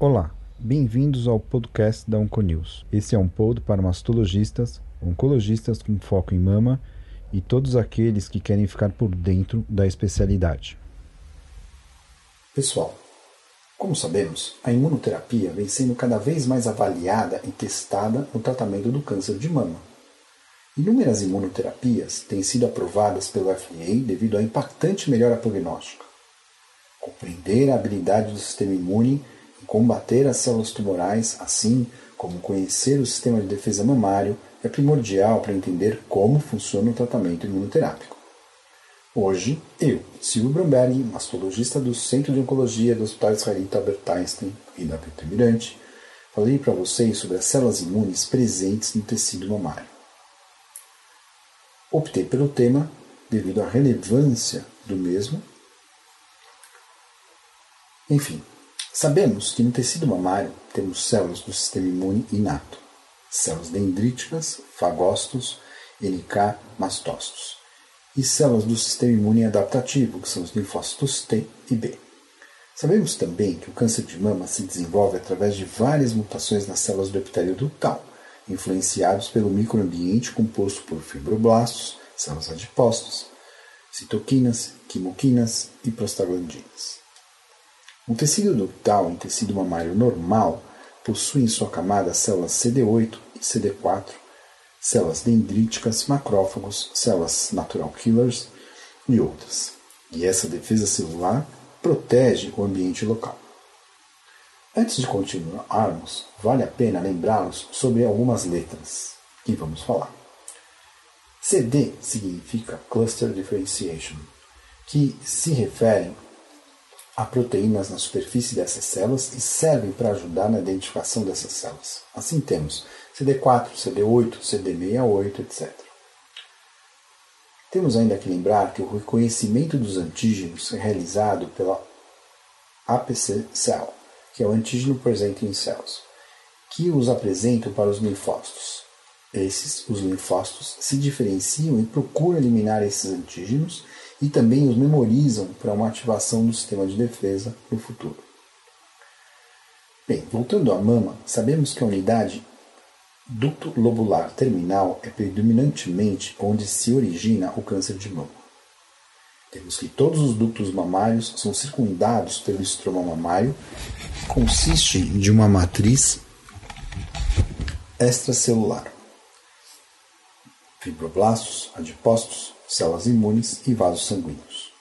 Olá, bem-vindos ao podcast da Onconews. Esse é um pod para mastologistas, oncologistas com foco em mama e todos aqueles que querem ficar por dentro da especialidade. Pessoal, como sabemos, a imunoterapia vem sendo cada vez mais avaliada e testada no tratamento do câncer de mama. Inúmeras imunoterapias têm sido aprovadas pelo FDA devido à impactante melhora prognóstica. Compreender a habilidade do sistema imune em combater as células tumorais, assim como conhecer o sistema de defesa mamário, é primordial para entender como funciona o tratamento imunoterápico. Hoje, eu, Silvio Bromberg, mastologista do Centro de Oncologia do Hospital Israelita Albert Einstein e da Mirante, falei para vocês sobre as células imunes presentes no tecido mamário. Optei pelo tema devido à relevância do mesmo. Enfim, sabemos que no tecido mamário temos células do sistema imune inato, células dendríticas, fagócitos, NK, mastócitos e células do sistema imune adaptativo, que são os linfócitos T e B. Sabemos também que o câncer de mama se desenvolve através de várias mutações nas células do epitélio ductal, influenciados pelo microambiente composto por fibroblastos, células adipócitos, citoquinas, quimoquinas e prostaglandinas. O tecido ductal em tecido mamário normal possui em sua camada células CD8 e CD4 células dendríticas, macrófagos, células natural killers e outras. E essa defesa celular protege o ambiente local. Antes de continuarmos, vale a pena lembrá-los sobre algumas letras que vamos falar. CD significa Cluster Differentiation, que se refere a proteínas na superfície dessas células e servem para ajudar na identificação dessas células. Assim temos CD4, CD8, CD68, etc. Temos ainda que lembrar que o reconhecimento dos antígenos é realizado pela APC Cell, que é o antígeno presente em células, que os apresentam para os linfócitos. Esses, os linfócitos, se diferenciam e procuram eliminar esses antígenos e também os memorizam para uma ativação do sistema de defesa no futuro. Bem, voltando à mama, sabemos que a unidade ducto lobular terminal é predominantemente onde se origina o câncer de mama. Temos que todos os ductos mamários são circundados pelo estroma mamário, consiste de uma matriz extracelular, fibroblastos, adipócitos, células imunes e vasos sanguíneos.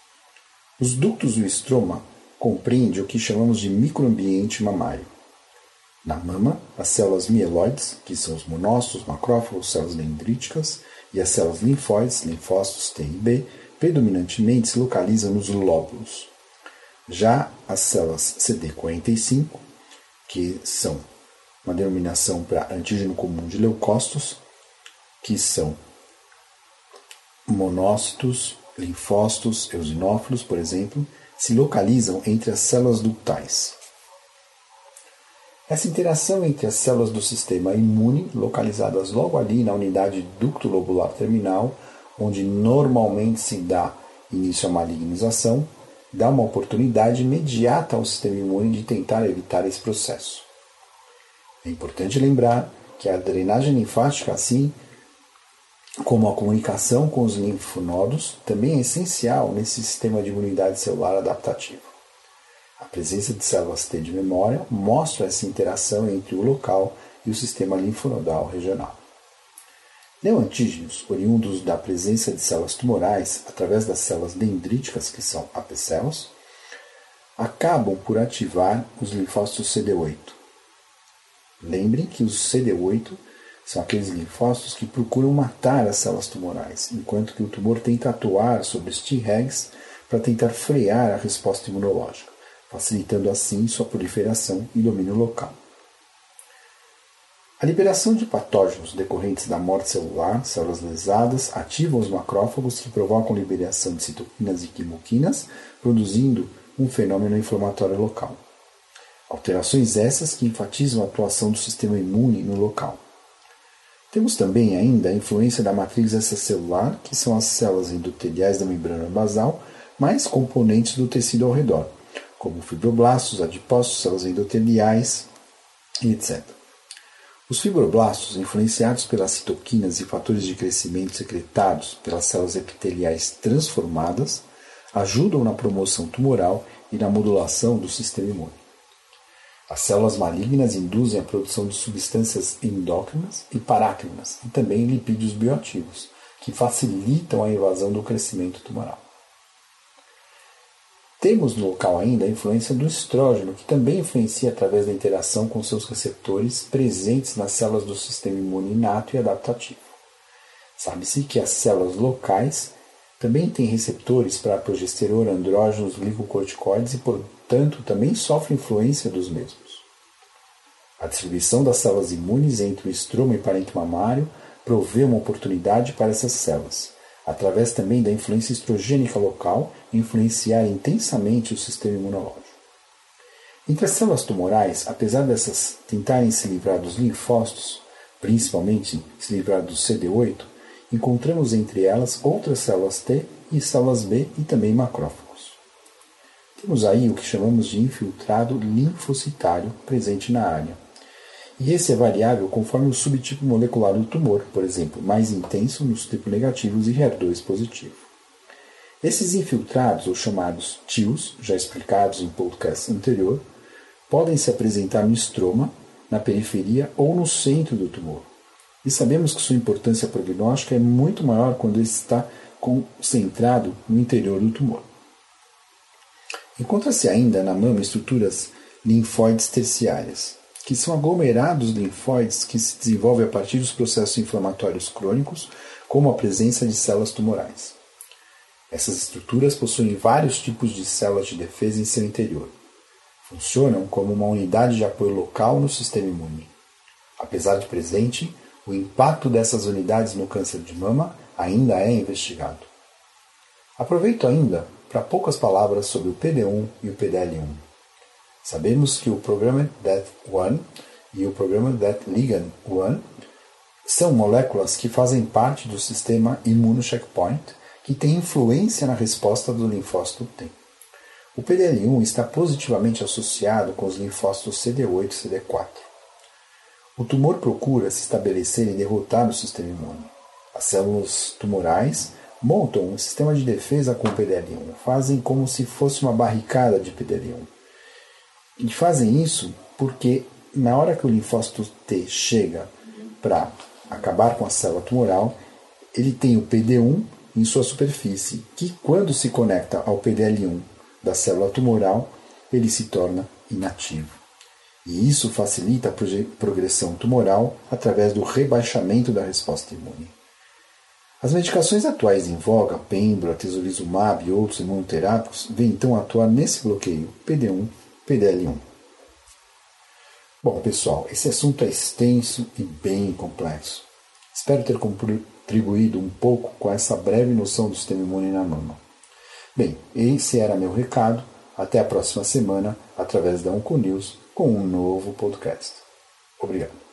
Os ductos do estroma compreendem o que chamamos de microambiente mamário. Na mama, as células mieloides, que são os monócitos, macrófagos, células dendríticas, e as células linfóides, linfócitos T e B, predominantemente se localizam nos lóbulos. Já as células CD45, que são uma denominação para antígeno comum de leucócitos, que são monócitos, linfócitos, eosinófilos, por exemplo, se localizam entre as células ductais. Essa interação entre as células do sistema imune, localizadas logo ali na unidade ducto lobular terminal, onde normalmente se dá início à malignização, dá uma oportunidade imediata ao sistema imune de tentar evitar esse processo. É importante lembrar que a drenagem linfática, assim como a comunicação com os linfonodos, também é essencial nesse sistema de imunidade celular adaptativo. A presença de células T de memória mostra essa interação entre o local e o sistema linfonodal regional. Neoantígenos, oriundos da presença de células tumorais através das células dendríticas, que são APCELs, acabam por ativar os linfócitos CD8. Lembrem que os CD8 são aqueles linfócitos que procuram matar as células tumorais, enquanto que o tumor tenta atuar sobre os para tentar frear a resposta imunológica, facilitando assim sua proliferação e domínio local. A liberação de patógenos decorrentes da morte celular, células lesadas, ativam os macrófagos que provocam liberação de citoquinas e quimoquinas, produzindo um fenômeno inflamatório local. Alterações essas que enfatizam a atuação do sistema imune no local. Temos também ainda a influência da matriz extracelular, que são as células endoteliais da membrana basal, mais componentes do tecido ao redor, como fibroblastos, adipócitos, células endoteliais etc. Os fibroblastos, influenciados pelas citoquinas e fatores de crescimento secretados pelas células epiteliais transformadas, ajudam na promoção tumoral e na modulação do sistema imune. As células malignas induzem a produção de substâncias endócrinas e parácrinas e também lipídios bioativos, que facilitam a invasão do crescimento tumoral. Temos no local ainda a influência do estrógeno, que também influencia através da interação com seus receptores presentes nas células do sistema imune inato e adaptativo. Sabe-se que as células locais também têm receptores para progesterona, andrógenos, glicocorticoides e, portanto, também sofrem influência dos mesmos. A distribuição das células imunes entre o estroma e parênquima mamário provê uma oportunidade para essas células, através também da influência estrogênica local, influenciar intensamente o sistema imunológico. Entre as células tumorais, apesar dessas tentarem se livrar dos linfócitos, principalmente se livrar do CD8, encontramos entre elas outras células T e células B e também macrófagos. Temos aí o que chamamos de infiltrado linfocitário presente na área. E esse é variável conforme o subtipo molecular do tumor, por exemplo, mais intenso nos tipos negativos e HER2 positivo. Esses infiltrados, ou chamados TIOs, já explicados em podcast anterior, podem se apresentar no estroma, na periferia ou no centro do tumor. E sabemos que sua importância prognóstica é muito maior quando ele está concentrado no interior do tumor. Encontra-se ainda na mama estruturas linfóides terciárias, que são aglomerados linfóides que se desenvolvem a partir dos processos inflamatórios crônicos, como a presença de células tumorais. Essas estruturas possuem vários tipos de células de defesa em seu interior. Funcionam como uma unidade de apoio local no sistema imune. Apesar de presente, o impacto dessas unidades no câncer de mama ainda é investigado. Aproveito ainda para poucas palavras sobre o PD1 e o PDL1. Sabemos que o programa DET1 e o programa DET Ligand 1 são moléculas que fazem parte do sistema imunocheckpoint que tem influência na resposta do linfócito T. O PDL1 está positivamente associado com os linfócitos CD8 e CD4. O tumor procura se estabelecer e derrotar o sistema imune. As células tumorais montam um sistema de defesa com o PDL1, fazem como se fosse uma barricada de PDL1. E fazem isso porque na hora que o linfócito T chega para acabar com a célula tumoral, ele tem o PD1 em sua superfície, que quando se conecta ao PDL1 da célula tumoral, ele se torna inativo e isso facilita a progressão tumoral através do rebaixamento da resposta imune. As medicações atuais em voga, pembro, atezolizumab e outros imunoterápicos, vêm então atuar nesse bloqueio PD1, PDL1. Bom, pessoal, esse assunto é extenso e bem complexo. Espero ter contribuído um pouco com essa breve noção do sistema imune na mama. Bem, esse era meu recado. Até a próxima semana, através da Onconews com um novo podcast. Obrigado.